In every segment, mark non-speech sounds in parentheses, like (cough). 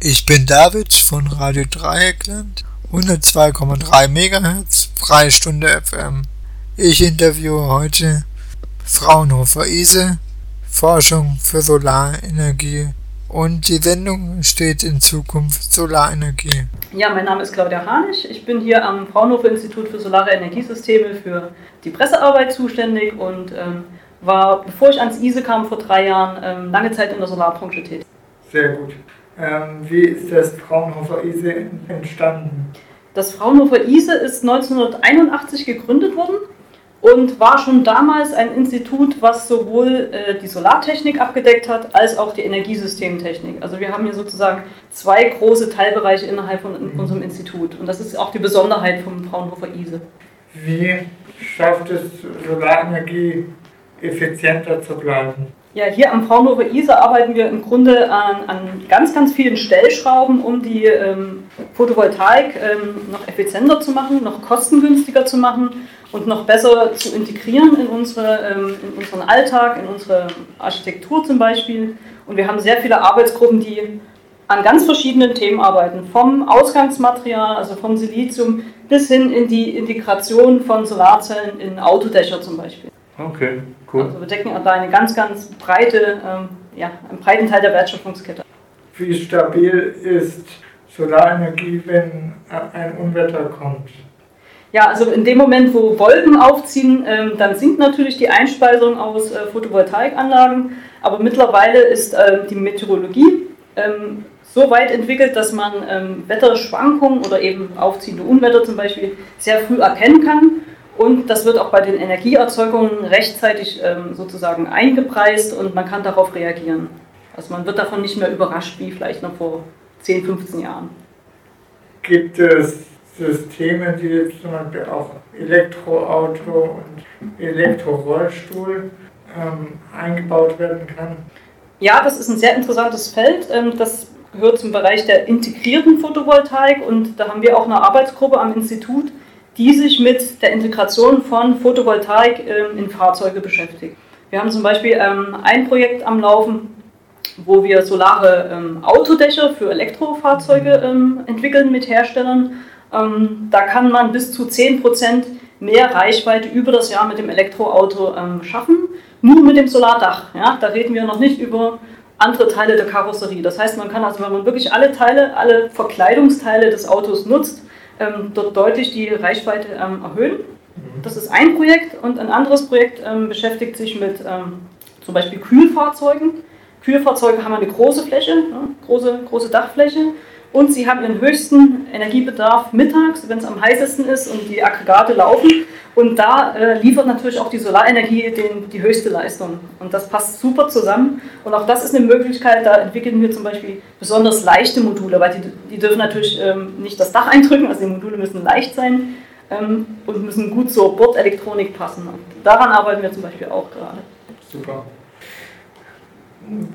Ich bin David von Radio Dreieckland, 102,3 MHz, Freistunde FM. Ich interviewe heute Fraunhofer ISE, Forschung für Solarenergie und die Sendung steht in Zukunft Solarenergie. Ja, mein Name ist Claudia Hanisch. Ich bin hier am Fraunhofer Institut für Solare Energiesysteme für die Pressearbeit zuständig und ähm, war, bevor ich ans ISE kam vor drei Jahren, ähm, lange Zeit in der Solarbranche tätig. Sehr gut. Ähm, wie ist das Fraunhofer ISE entstanden? Das Fraunhofer ISE ist 1981 gegründet worden und war schon damals ein Institut, was sowohl äh, die Solartechnik abgedeckt hat, als auch die Energiesystemtechnik. Also wir haben hier sozusagen zwei große Teilbereiche innerhalb von in mhm. unserem Institut und das ist auch die Besonderheit vom Fraunhofer ISE. Wie schafft es Solarenergie effizienter zu bleiben? Ja, hier am Fraunhofer ISA arbeiten wir im Grunde an, an ganz, ganz vielen Stellschrauben, um die ähm, Photovoltaik ähm, noch effizienter zu machen, noch kostengünstiger zu machen und noch besser zu integrieren in, unsere, ähm, in unseren Alltag, in unsere Architektur zum Beispiel. Und wir haben sehr viele Arbeitsgruppen, die an ganz verschiedenen Themen arbeiten, vom Ausgangsmaterial, also vom Silizium, bis hin in die Integration von Solarzellen in Autodächer zum Beispiel. Okay, cool. Also wir decken da eine ganz, ganz breite, ähm, ja, einen breiten Teil der Wertschöpfungskette. Wie stabil ist Solarenergie, wenn ein Unwetter kommt? Ja, also in dem Moment, wo Wolken aufziehen, ähm, dann sinkt natürlich die Einspeisung aus äh, Photovoltaikanlagen. Aber mittlerweile ist äh, die Meteorologie ähm, so weit entwickelt, dass man ähm, Wetterschwankungen oder eben aufziehende Unwetter zum Beispiel sehr früh erkennen kann und das wird auch bei den Energieerzeugungen rechtzeitig ähm, sozusagen eingepreist und man kann darauf reagieren. Also man wird davon nicht mehr überrascht wie vielleicht noch vor 10, 15 Jahren. Gibt es Systeme, die jetzt zum Beispiel auch Elektroauto und Elektrorollstuhl ähm, eingebaut werden kann? Ja, das ist ein sehr interessantes Feld. Ähm, das gehört zum Bereich der integrierten Photovoltaik und da haben wir auch eine Arbeitsgruppe am Institut, die sich mit der Integration von Photovoltaik ähm, in Fahrzeuge beschäftigt. Wir haben zum Beispiel ähm, ein Projekt am Laufen, wo wir solare ähm, Autodächer für Elektrofahrzeuge entwickeln mit Herstellern. da kann man bis zu 10% mehr Reichweite über das Jahr mit dem Elektroauto schaffen, nur mit dem Solardach. Ja? Da reden wir noch nicht über andere Teile der Karosserie. Das heißt, man kann also, wenn man wirklich alle Teile, alle Verkleidungsteile des Autos nutzt, dort deutlich die Reichweite ähm, erhöhen. Mhm. Das ist ein Projekt und ein anderes Projekt ähm, beschäftigt sich mit ähm, zum Beispiel Kühlfahrzeugen. Kühlfahrzeuge haben eine große Fläche, ne, große, große Dachfläche und sie haben ihren höchsten Energiebedarf mittags, wenn es am heißesten ist und die Aggregate laufen. Und da äh, liefert natürlich auch die Solarenergie den, die höchste Leistung. Und das passt super zusammen. Und auch das ist eine Möglichkeit, da entwickeln wir zum Beispiel besonders leichte Module, weil die, die dürfen natürlich ähm, nicht das Dach eindrücken, also die Module müssen leicht sein ähm, und müssen gut zur Bordelektronik passen. Und daran arbeiten wir zum Beispiel auch gerade. Super.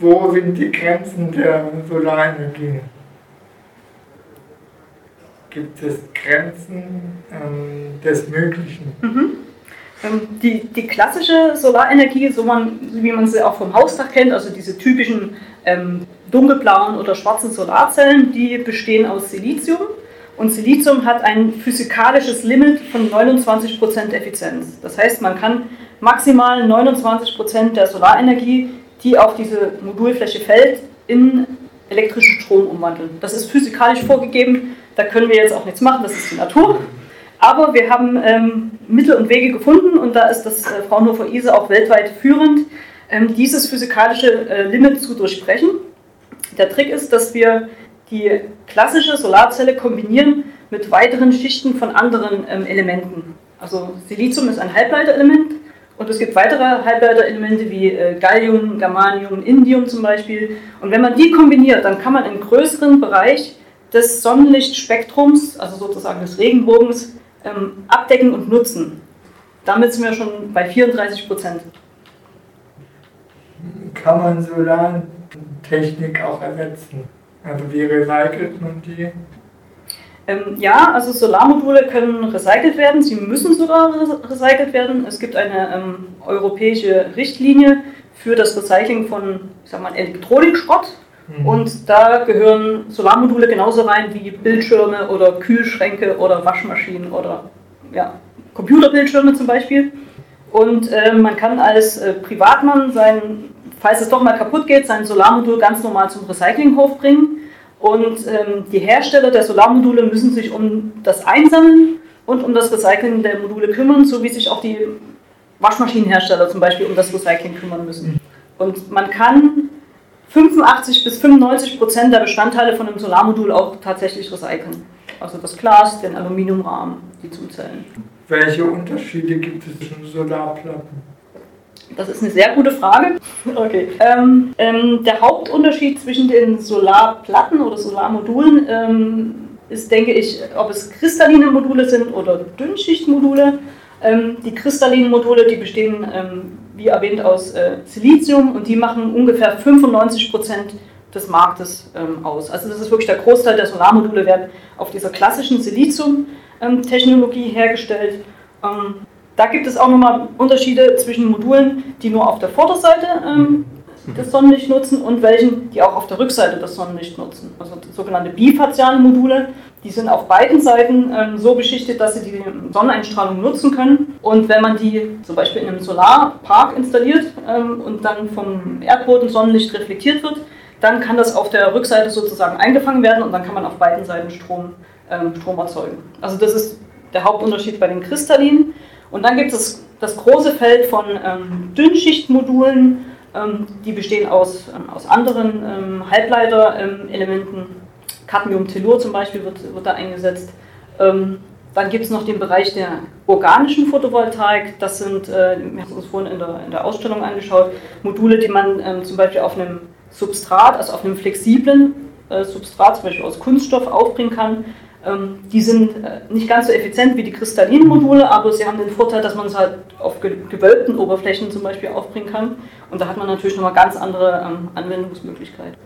Wo sind die Grenzen der Solarenergie? Gibt es Grenzen ähm, des Möglichen. Mhm. Ähm, die, die klassische Solarenergie, so man, wie man sie auch vom Hausdach kennt, also diese typischen ähm, dunkelblauen oder schwarzen Solarzellen, die bestehen aus Silizium. Und Silizium hat ein physikalisches Limit von 29% Effizienz. Das heißt, man kann maximal 29% der Solarenergie, die auf diese Modulfläche fällt, in elektrischen Strom umwandeln. Das ist physikalisch vorgegeben. Da können wir jetzt auch nichts machen, das ist die Natur. Aber wir haben ähm, Mittel und Wege gefunden und da ist das äh, Fraunhofer ISE auch weltweit führend, ähm, dieses physikalische äh, Limit zu durchbrechen. Der Trick ist, dass wir die klassische Solarzelle kombinieren mit weiteren Schichten von anderen ähm, Elementen. Also Silizium ist ein Halbleiterelement und es gibt weitere Halbleiterelemente wie äh, Gallium, Germanium, Indium zum Beispiel. Und wenn man die kombiniert, dann kann man im größeren Bereich des Sonnenlichtspektrums, also sozusagen des Regenbogens, ähm, abdecken und nutzen. Damit sind wir schon bei 34 Prozent. Kann man Solartechnik auch ersetzen? Also wie recycelt man die? Ähm, ja, also Solarmodule können recycelt werden, sie müssen sogar recycelt werden. Es gibt eine ähm, europäische Richtlinie für das Recycling von ich sag mal, Elektronikschrott Mhm. Und da gehören Solarmodule genauso rein wie Bildschirme oder Kühlschränke oder Waschmaschinen oder ja, Computerbildschirme zum Beispiel. Und äh, man kann als äh, Privatmann sein, falls es doch mal kaputt geht, sein Solarmodul ganz normal zum Recyclinghof bringen. Und ähm, die Hersteller der Solarmodule müssen sich um das Einsammeln und um das Recycling der Module kümmern, so wie sich auch die Waschmaschinenhersteller zum Beispiel um das Recycling kümmern müssen. Und man kann 85 bis 95 Prozent der Bestandteile von einem Solarmodul auch tatsächlich recyceln. Also das Glas, den Aluminiumrahmen, die zuzählen. Welche Unterschiede gibt es zwischen Solarplatten? Das ist eine sehr gute Frage. (laughs) Okay. Ähm, ähm, der Hauptunterschied zwischen den Solarplatten oder Solarmodulen ähm, ist, denke ich, ob es kristalline Module sind oder Dünnschichtmodule. Ähm, die kristallinen Module, die bestehen, ähm, wie erwähnt, aus äh, Silizium und die machen ungefähr 95 Prozent des Marktes ähm, aus. Also das ist wirklich der Großteil der Solarmodule werden auf dieser klassischen Silizium-Technologie hergestellt. Da gibt es auch nochmal Unterschiede zwischen Modulen, die nur auf der Vorderseite ähm, das Sonnenlicht nutzen und welchen, die auch auf der Rückseite das Sonnenlicht nutzen. Also sogenannte bifaziale Module, die sind auf beiden Seiten ähm, so beschichtet, dass sie die Sonneneinstrahlung nutzen können. Und wenn man die zum Beispiel in einem Solarpark installiert ähm, und dann vom Erdboden Sonnenlicht reflektiert wird, dann kann das auf der Rückseite sozusagen eingefangen werden und dann kann man auf beiden Seiten Strom, ähm, Strom erzeugen. Also das ist der Hauptunterschied bei den Kristallinen. Und dann gibt es das große Feld von ähm, Dünnschichtmodulen, die bestehen aus, ähm, aus anderen ähm, Halbleiterelementen. Cadmium-Tellur zum Beispiel wird, wird da eingesetzt. Ähm, dann gibt es noch den Bereich der organischen Photovoltaik. Das sind, äh, wir haben uns vorhin in der, in der Ausstellung angeschaut, Module, die man ähm, zum Beispiel auf einem Substrat, also auf einem flexiblen äh, Substrat, zum Beispiel aus Kunststoff, aufbringen kann ähm, die sind äh, nicht ganz so effizient wie die kristallinen Module, aber sie haben den Vorteil, dass man es halt auf gewölbten Oberflächen zum Beispiel aufbringen kann. Und da hat man natürlich nochmal ganz andere ähm, Anwendungsmöglichkeiten.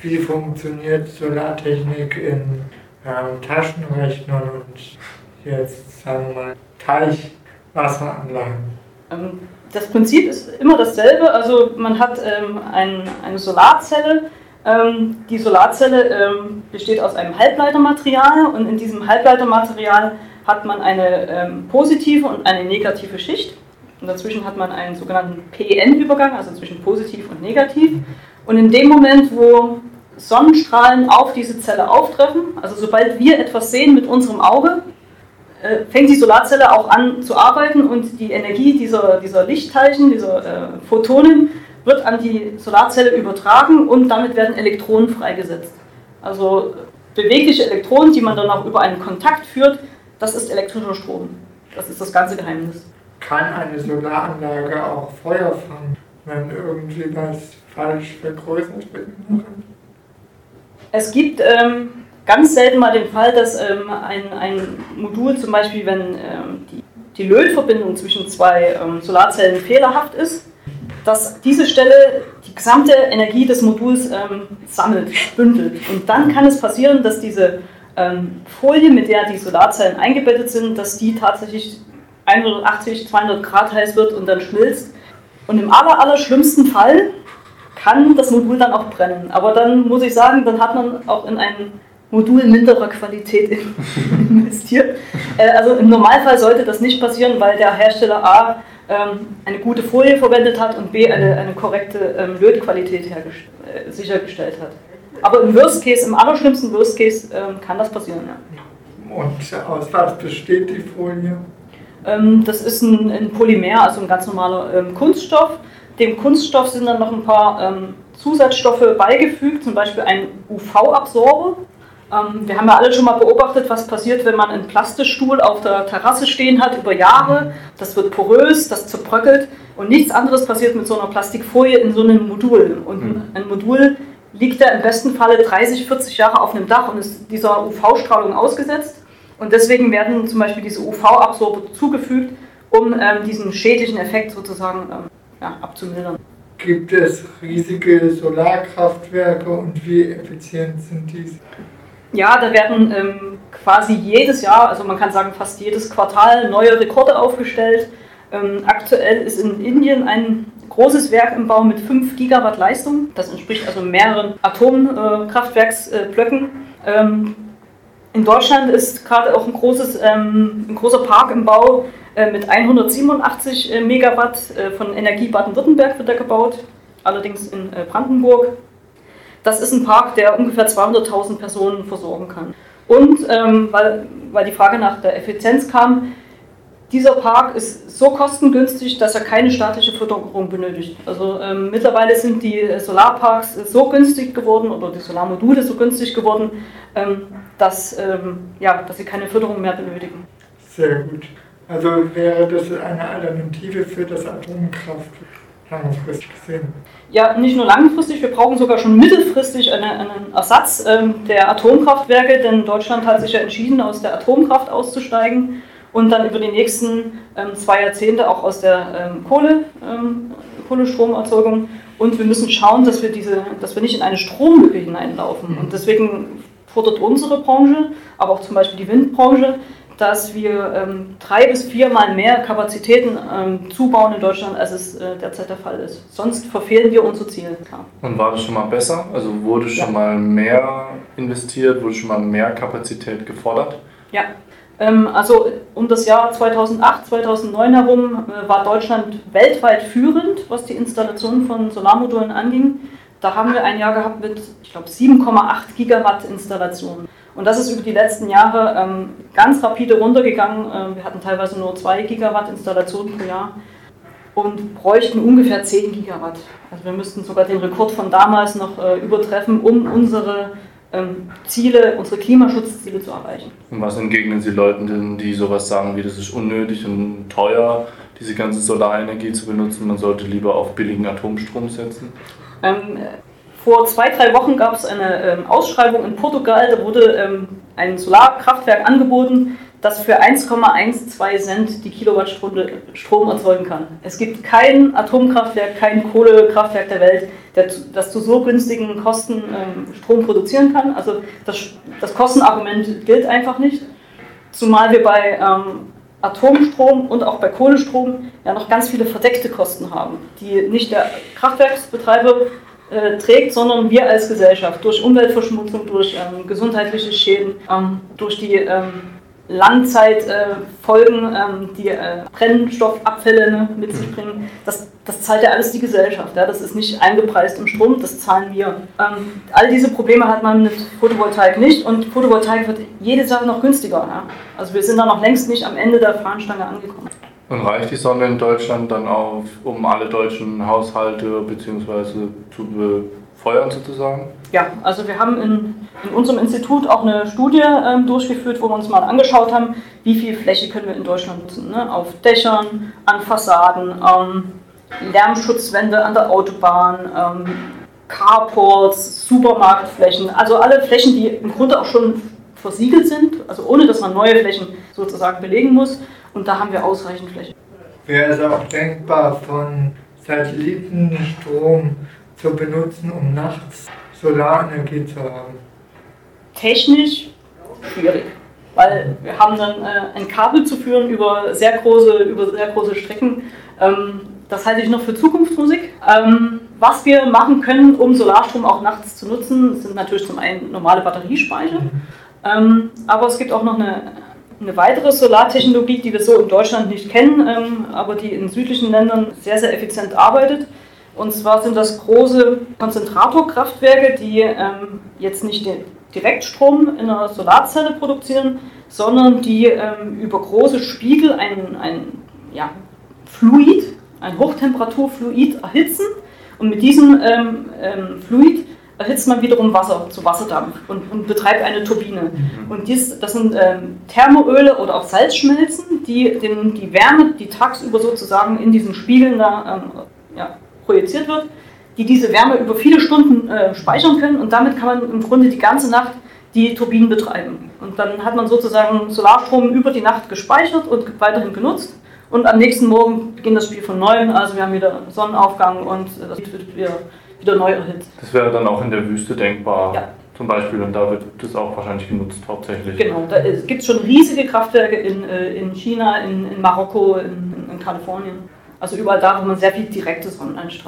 Wie funktioniert Solartechnik in ähm, Taschenrechnern und jetzt sagen wir mal Teichwasseranlagen? Ähm, das Prinzip ist immer dasselbe. Also man hat ähm, ein, eine Solarzelle, ähm, die Solarzelle ähm, besteht aus einem Halbleitermaterial und in diesem Halbleitermaterial hat man eine ähm, positive und eine negative Schicht. Und dazwischen hat man einen sogenannten PN-Übergang, also zwischen positiv und negativ. Und in dem Moment, wo Sonnenstrahlen auf diese Zelle auftreffen, also sobald wir etwas sehen mit unserem Auge, äh, fängt die Solarzelle auch an zu arbeiten und die Energie dieser, dieser Lichtteilchen, dieser äh, Photonen, wird an die Solarzelle übertragen und damit werden Elektronen freigesetzt. Also bewegliche Elektronen, die man dann auch über einen Kontakt führt, das ist elektrischer Strom. Das ist das ganze Geheimnis. Kann eine Solaranlage auch Feuer fangen, wenn irgendwie was falsch vergrößert wird? Es gibt ähm, ganz selten mal den Fall, dass ähm, ein, ein Modul zum Beispiel, wenn ähm, die, die Lötverbindung zwischen zwei ähm, Solarzellen fehlerhaft ist, dass diese Stelle die gesamte Energie des Moduls ähm, sammelt, bündelt. Und dann kann es passieren, dass diese ähm, Folie, mit der die Solarzellen eingebettet sind, dass die tatsächlich 180, 200 Grad heiß wird und dann schmilzt. Und im aller, aller schlimmsten Fall kann das Modul dann auch brennen. Aber dann muss ich sagen, dann hat man auch in ein Modul minderer Qualität (laughs) investiert. Äh, also im Normalfall sollte das nicht passieren, weil der Hersteller A eine gute Folie verwendet hat und B eine, eine korrekte ähm, Lötqualität äh, sichergestellt hat. Aber im Worst Case, im allerschlimmsten Worst Case ähm, kann das passieren. Ja. Und aus was besteht die Folie? Ähm, das ist ein, ein, Polymer, also ein ganz normaler ähm, Kunststoff. Dem Kunststoff sind dann noch ein paar ähm, Zusatzstoffe beigefügt, zum Beispiel ein UV-Absorber. Ähm, wir haben ja alle schon mal beobachtet, was passiert, wenn man einen Plastikstuhl auf der Terrasse stehen hat über Jahre. Das wird porös, das zerbröckelt und nichts anderes passiert mit so einer Plastikfolie in so einem Modul. Und mhm. ein Modul liegt ja im besten Falle 30, 40 Jahre auf einem Dach und ist dieser UV-Strahlung ausgesetzt. Und deswegen werden zum Beispiel diese UV-Absorber zugefügt, um ähm, diesen schädlichen Effekt sozusagen ähm, ja, abzumildern. Gibt es riesige Solarkraftwerke und wie effizient sind diese? Ja, da werden ähm, quasi jedes Jahr, also man kann sagen fast jedes Quartal, neue Rekorde aufgestellt. Ähm, aktuell ist in Indien ein großes Werk im Bau mit 5 Gigawatt Leistung. Das entspricht also mehreren Atomkraftwerksblöcken. Ähm, in Deutschland ist gerade auch ein, großes, ähm, ein großer Park im Bau äh, mit 187 äh, Megawatt äh, von Energie Baden-Württemberg wird er gebaut, allerdings in äh, Brandenburg. Das ist ein Park, der ungefähr 200.000 Personen versorgen kann. Und ähm, weil, weil die Frage nach der Effizienz kam, dieser Park ist so kostengünstig, dass er keine staatliche Förderung benötigt. Also ähm, mittlerweile sind die Solarparks so günstig geworden oder die Solarmodule so günstig geworden, ähm, dass, ähm, ja, dass sie keine Förderung mehr benötigen. Sehr gut. Also wäre das eine Alternative für das Atomkraftwerk langfristig gesehen? Ja, nicht nur langfristig, wir brauchen sogar schon mittelfristig eine, einen Ersatz ähm, der Atomkraftwerke, denn Deutschland hat sich ja entschieden, aus der Atomkraft auszusteigen und dann über die nächsten ähm, zwei Jahrzehnte auch aus der ähm, Kohle, ähm, Kohlestromerzeugung. Und wir müssen schauen, dass wir, diese, dass wir nicht in eine Stromlücke hineinlaufen. Mhm. Und deswegen fordert unsere Branche, aber auch zum Beispiel die Windbranche, dass wir ähm, drei bis viermal mehr Kapazitäten ähm, zubauen in Deutschland, als es äh, derzeit der Fall ist. Sonst verfehlen wir unser Ziel. Klar. Und war das schon mal besser? Also wurde schon ja. mal mehr investiert, wurde schon mal mehr Kapazität gefordert? Ja, ähm, also um das Jahr 2008, 2009 herum äh, war Deutschland weltweit führend, was die Installation von Solarmodulen anging. Da haben wir ein Jahr gehabt mit, ich glaube, 7,8 Gigawatt Installationen. Und das ist über die letzten Jahre ähm, ganz rapide runtergegangen. Ähm, wir hatten teilweise nur 2 Gigawatt Installationen pro Jahr und bräuchten ungefähr 10 Gigawatt. Also wir müssten sogar den Rekord von damals noch äh, übertreffen, um unsere ähm, Ziele, unsere Klimaschutzziele zu erreichen. Und was entgegnen Sie Leuten, die sowas sagen, wie das ist unnötig und teuer, diese ganze Solarenergie zu benutzen, man sollte lieber auf billigen Atomstrom setzen? Vor zwei, drei Wochen gab es eine ähm, Ausschreibung in Portugal, da wurde ähm, ein Solarkraftwerk angeboten, das für 1,12 Cent die Kilowattstunde Strom erzeugen kann. Es gibt kein Atomkraftwerk, kein Kohlekraftwerk der Welt, der, das zu so günstigen Kosten ähm, Strom produzieren kann. Also das, das, Kostenargument gilt einfach nicht. Zumal wir bei ähm, Atomstrom und auch bei Kohlestrom ja noch ganz viele verdeckte Kosten haben, die nicht der Kraftwerksbetreiber äh, trägt, sondern wir als Gesellschaft durch Umweltverschmutzung, durch ähm, gesundheitliche Schäden, ähm, durch die ähm, Langzeitfolgen, ähm, die äh, Brennstoffabfälle ne, mit sich mhm. bringen, das, das zahlt ja alles die Gesellschaft. Ja? Das ist nicht eingepreist im Strom, das zahlen wir. Ähm, all diese Probleme hat man mit Photovoltaik nicht und Photovoltaik wird jede Sache noch günstiger. Ja? Also wir sind da noch längst nicht am Ende der Fahnenstange angekommen. Und reicht die Sonne in Deutschland dann auf, um alle deutschen Haushalte bzw. zu befeuern sozusagen? Ja, also wir haben in, in unserem Institut auch eine Studie ähm, durchgeführt, wo wir uns mal angeschaut haben, wie viel Fläche können wir in Deutschland nutzen. Ne? Auf Dächern, an Fassaden, ähm, Lärmschutzwände an der Autobahn, ähm, Carports, Supermarktflächen, also alle Flächen, die im Grunde auch schon versiegelt sind, also ohne dass man neue Flächen sozusagen belegen muss. Und da haben wir ausreichend Fläche. Wäre es auch denkbar, von Satellitenstrom zu benutzen, um nachts Solarenergie zu haben? Technisch schwierig, weil wir haben dann äh, ein Kabel zu führen über sehr große, über sehr große Strecken. Ähm, das halte ich noch für Zukunftsmusik. Ähm, was wir machen können, um Solarstrom auch nachts zu nutzen, sind natürlich zum einen normale Batteriespeicher, ähm, aber es gibt auch noch eine, eine weitere Solartechnologie, die wir so in Deutschland nicht kennen, ähm, aber die in südlichen Ländern sehr, sehr effizient arbeitet. Und zwar sind das große Konzentratorkraftwerke, die ähm, jetzt nicht den Direktstrom in einer Solarzelle produzieren, sondern die ähm, über große Spiegel ein, ein ja, Fluid, ein Hochtemperaturfluid erhitzen. Und mit diesem Fluid erhitzt man wiederum Wasser zu Wasserdampf und, und betreibt eine Turbine. Mhm. Und dies, das sind ähm, Thermoöle oder auch Salzschmelzen, die den, die Wärme, die tagsüber sozusagen in diesen Spiegeln da ähm, ja, projiziert wird, die diese Wärme über viele Stunden äh, speichern können und damit kann man im Grunde die ganze Nacht die Turbinen betreiben. Und dann hat man sozusagen Solarstrom über die Nacht gespeichert und weiterhin genutzt. Und am nächsten Morgen beginnt das Spiel von neuem, also wir haben wieder Sonnenaufgang und das wird wieder, wieder neu erhitzt. Das wäre dann auch in der Wüste denkbar. Ja. Zum Beispiel, und da wird das auch wahrscheinlich genutzt hauptsächlich. Genau, da gibt es schon riesige Kraftwerke in, äh, in China, in, in Marokko, in, in Kalifornien. Also überall da, wo man sehr viel direkte Sonneneinstrahlung